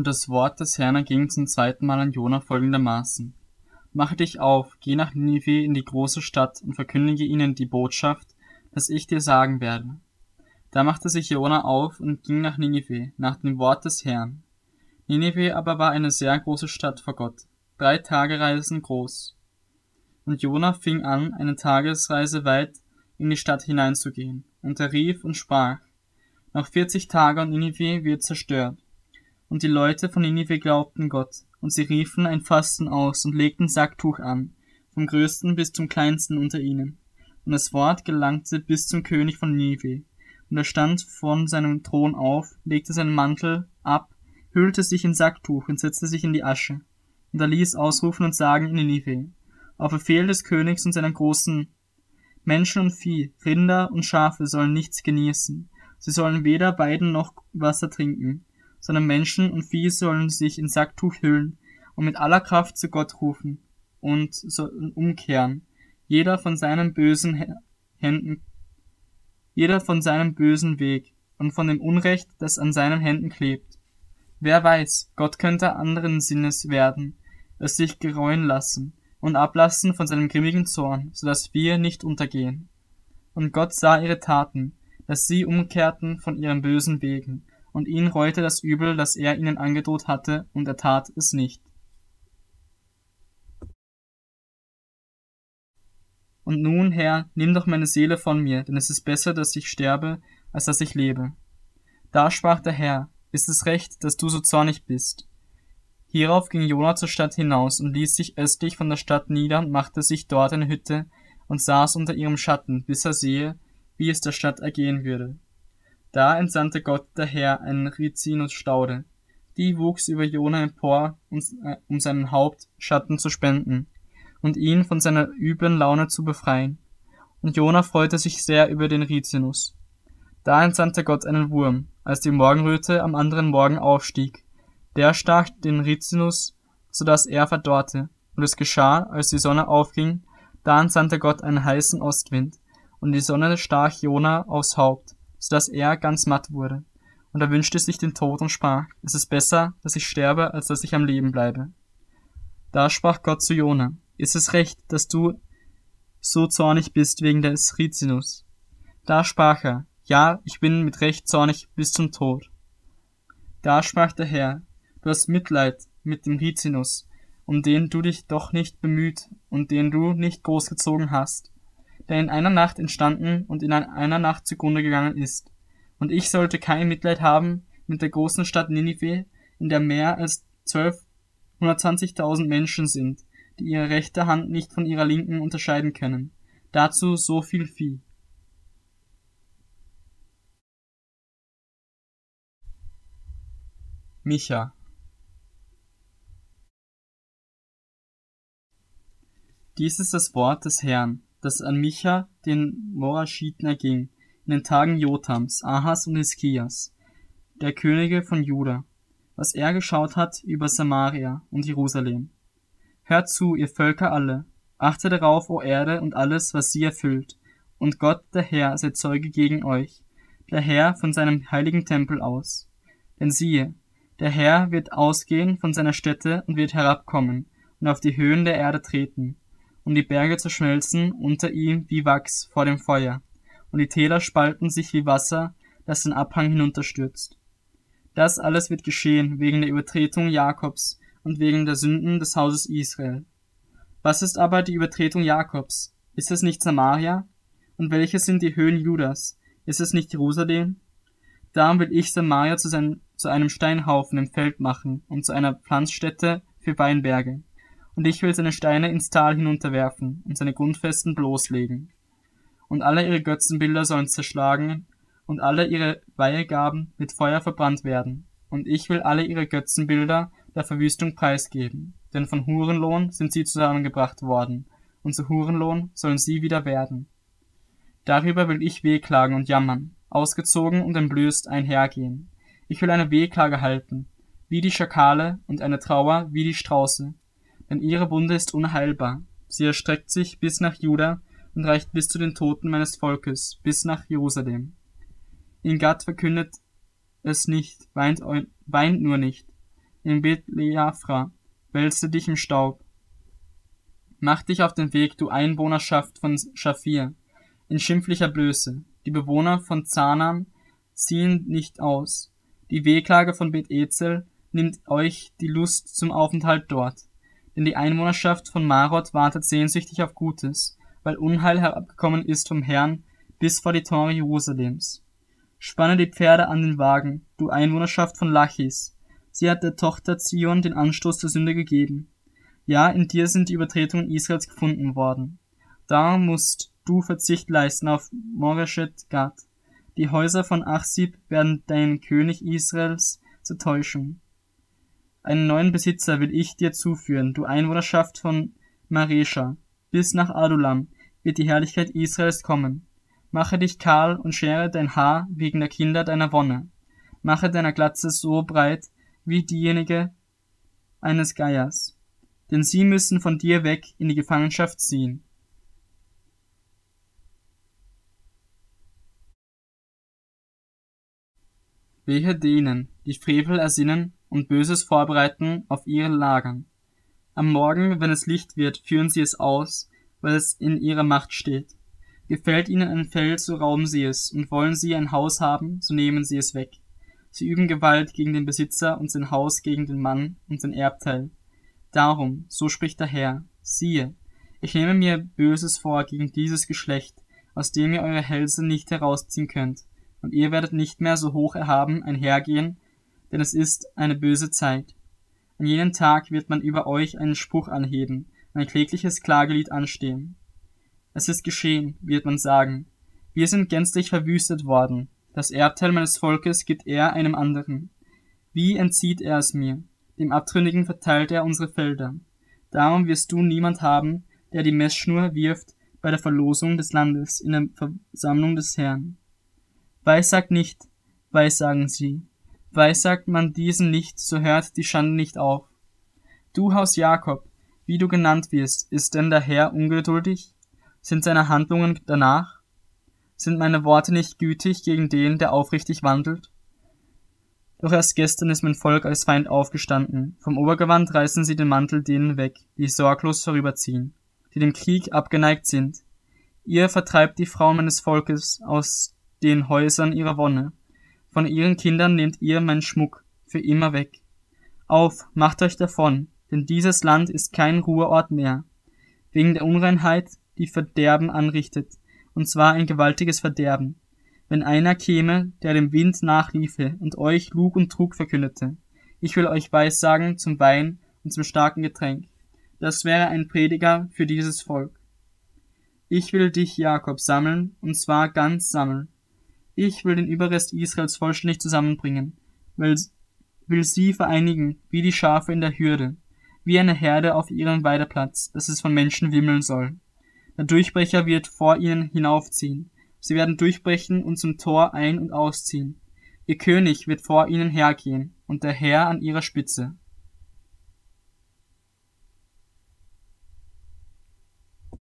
Und das Wort des Herrn erging zum zweiten Mal an Jona folgendermaßen. Mache dich auf, geh nach Ninive in die große Stadt und verkündige ihnen die Botschaft, dass ich dir sagen werde. Da machte sich Jona auf und ging nach Ninive, nach dem Wort des Herrn. Ninive aber war eine sehr große Stadt vor Gott, drei Tagereisen groß. Und Jona fing an, eine Tagesreise weit in die Stadt hineinzugehen, und er rief und sprach, nach vierzig Tagen und Ninive wird zerstört. Und die Leute von Ninive glaubten Gott, und sie riefen ein Fasten aus und legten Sacktuch an, vom größten bis zum kleinsten unter ihnen. Und das Wort gelangte bis zum König von Ninive. Und er stand von seinem Thron auf, legte seinen Mantel ab, hüllte sich in Sacktuch und setzte sich in die Asche. Und er ließ ausrufen und sagen in Ninive, auf Befehl des Königs und seiner großen Menschen und Vieh, Rinder und Schafe sollen nichts genießen. Sie sollen weder Weiden noch Wasser trinken, sondern Menschen und Vieh sollen sich in Sacktuch hüllen und mit aller Kraft zu Gott rufen und sollen umkehren, jeder von seinen bösen Händen, jeder von seinem bösen Weg und von dem Unrecht, das an seinen Händen klebt. Wer weiß, Gott könnte anderen Sinnes werden, es sich gereuen lassen und ablassen von seinem grimmigen Zorn, so dass wir nicht untergehen. Und Gott sah ihre Taten, dass sie umkehrten von ihren bösen Wegen und ihn reute das Übel, das er ihnen angedroht hatte, und er tat es nicht. Und nun, Herr, nimm doch meine Seele von mir, denn es ist besser, dass ich sterbe, als dass ich lebe. Da sprach der Herr, ist es recht, dass du so zornig bist? Hierauf ging Jona zur Stadt hinaus und ließ sich östlich von der Stadt nieder und machte sich dort eine Hütte und saß unter ihrem Schatten, bis er sehe, wie es der Stadt ergehen würde. Da entsandte Gott der Herr einen Rizinusstaude. Die wuchs über Jona empor, äh, um seinen Haupt Schatten zu spenden und ihn von seiner üblen Laune zu befreien. Und Jona freute sich sehr über den Rizinus. Da entsandte Gott einen Wurm, als die Morgenröte am anderen Morgen aufstieg. Der stach den Rizinus, so dass er verdorrte. Und es geschah, als die Sonne aufging, da entsandte Gott einen heißen Ostwind, und die Sonne stach Jona aufs Haupt so dass er ganz matt wurde. Und er wünschte sich den Tod und sprach, es ist besser, dass ich sterbe, als dass ich am Leben bleibe. Da sprach Gott zu Jona, ist es recht, dass du so zornig bist wegen des Rizinus? Da sprach er, ja, ich bin mit Recht zornig bis zum Tod. Da sprach der Herr, du hast Mitleid mit dem Rizinus, um den du dich doch nicht bemüht und den du nicht großgezogen hast der in einer Nacht entstanden und in einer Nacht zugrunde gegangen ist. Und ich sollte kein Mitleid haben mit der großen Stadt Ninive, in der mehr als 1220.000 Menschen sind, die ihre rechte Hand nicht von ihrer linken unterscheiden können. Dazu so viel Vieh. Micha Dies ist das Wort des Herrn, das an Micha, den Moraschiten, erging, in den Tagen Jotams, Ahas und Hiskias, der Könige von Juda, was er geschaut hat über Samaria und Jerusalem. Hört zu, ihr Völker alle, achtet darauf, o Erde und alles, was sie erfüllt, und Gott, der Herr, sei Zeuge gegen euch, der Herr von seinem heiligen Tempel aus. Denn siehe, der Herr wird ausgehen von seiner Stätte und wird herabkommen und auf die Höhen der Erde treten, und die Berge zerschmelzen unter ihm wie Wachs vor dem Feuer, und die Täler spalten sich wie Wasser, das den Abhang hinunterstürzt. Das alles wird geschehen wegen der Übertretung Jakobs und wegen der Sünden des Hauses Israel. Was ist aber die Übertretung Jakobs? Ist es nicht Samaria? Und welche sind die Höhen Judas? Ist es nicht Jerusalem? Darum will ich Samaria zu, sein, zu einem Steinhaufen im Feld machen und zu einer Pflanzstätte für Weinberge und ich will seine Steine ins Tal hinunterwerfen und seine Grundfesten bloßlegen. Und alle ihre Götzenbilder sollen zerschlagen und alle ihre Weihegaben mit Feuer verbrannt werden. Und ich will alle ihre Götzenbilder der Verwüstung preisgeben, denn von Hurenlohn sind sie zusammengebracht worden, und zu Hurenlohn sollen sie wieder werden. Darüber will ich wehklagen und jammern, ausgezogen und entblößt einhergehen. Ich will eine Wehklage halten, wie die Schakale, und eine Trauer wie die Strauße, denn ihre Wunde ist unheilbar. Sie erstreckt sich bis nach Juda und reicht bis zu den Toten meines Volkes, bis nach Jerusalem. In Gott verkündet es nicht, weint, weint nur nicht. in Bet-Leafra, wälze dich im Staub. Mach dich auf den Weg, du Einwohnerschaft von Schafir, in schimpflicher Blöße. Die Bewohner von Zanam ziehen nicht aus. Die Wehklage von Bet Ezel nimmt euch die Lust zum Aufenthalt dort. Denn die Einwohnerschaft von Marot wartet sehnsüchtig auf Gutes, weil Unheil herabgekommen ist vom Herrn bis vor die Tore Jerusalems. Spanne die Pferde an den Wagen, du Einwohnerschaft von Lachis. Sie hat der Tochter Zion den Anstoß zur Sünde gegeben. Ja, in dir sind die Übertretungen Israels gefunden worden. Darum musst du Verzicht leisten auf Moreshet Gad. Die Häuser von Achsib werden deinen König Israels zur Täuschung. Einen neuen Besitzer will ich dir zuführen, du Einwohnerschaft von Maresha. Bis nach Adulam wird die Herrlichkeit Israels kommen. Mache dich kahl und schere dein Haar wegen der Kinder deiner Wonne. Mache deine Glatze so breit wie diejenige eines Geiers. Denn sie müssen von dir weg in die Gefangenschaft ziehen. Wehe denen, die Frevel ersinnen und Böses vorbereiten auf ihren Lagern. Am Morgen, wenn es Licht wird, führen sie es aus, weil es in ihrer Macht steht. Gefällt ihnen ein Feld, so rauben sie es, und wollen sie ein Haus haben, so nehmen sie es weg. Sie üben Gewalt gegen den Besitzer und sein Haus gegen den Mann und sein Erbteil. Darum, so spricht der Herr, siehe, ich nehme mir Böses vor gegen dieses Geschlecht, aus dem ihr eure Hälse nicht herausziehen könnt, und ihr werdet nicht mehr so hoch erhaben einhergehen, denn es ist eine böse Zeit. An jenem Tag wird man über euch einen Spruch anheben, ein klägliches Klagelied anstehen. Es ist geschehen, wird man sagen. Wir sind gänzlich verwüstet worden. Das Erbteil meines Volkes gibt er einem anderen. Wie entzieht er es mir? Dem Abtrünnigen verteilt er unsere Felder. Darum wirst du niemand haben, der die Messschnur wirft bei der Verlosung des Landes in der Versammlung des Herrn. Weissagt nicht, weissagen sie. Weissagt man diesen nicht, so hört die Schande nicht auf. Du Haus Jakob, wie du genannt wirst, ist denn der Herr ungeduldig? Sind seine Handlungen danach? Sind meine Worte nicht gütig gegen den, der aufrichtig wandelt? Doch erst gestern ist mein Volk als Feind aufgestanden. Vom Obergewand reißen sie den Mantel denen weg, die sorglos vorüberziehen, die dem Krieg abgeneigt sind. Ihr vertreibt die Frauen meines Volkes aus den Häusern ihrer Wonne. Von ihren Kindern nehmt ihr meinen Schmuck für immer weg. Auf, macht euch davon, denn dieses Land ist kein Ruheort mehr. Wegen der Unreinheit, die Verderben anrichtet, und zwar ein gewaltiges Verderben. Wenn einer käme, der dem Wind nachliefe und euch Lug und Trug verkündete, ich will euch Weissagen zum Wein und zum starken Getränk. Das wäre ein Prediger für dieses Volk. Ich will dich, Jakob, sammeln, und zwar ganz sammeln. Ich will den Überrest Israels vollständig zusammenbringen, will, will sie vereinigen, wie die Schafe in der Hürde, wie eine Herde auf ihrem Weideplatz, dass es von Menschen wimmeln soll. Der Durchbrecher wird vor ihnen hinaufziehen. Sie werden durchbrechen und zum Tor ein- und ausziehen. Ihr König wird vor ihnen hergehen und der Herr an ihrer Spitze.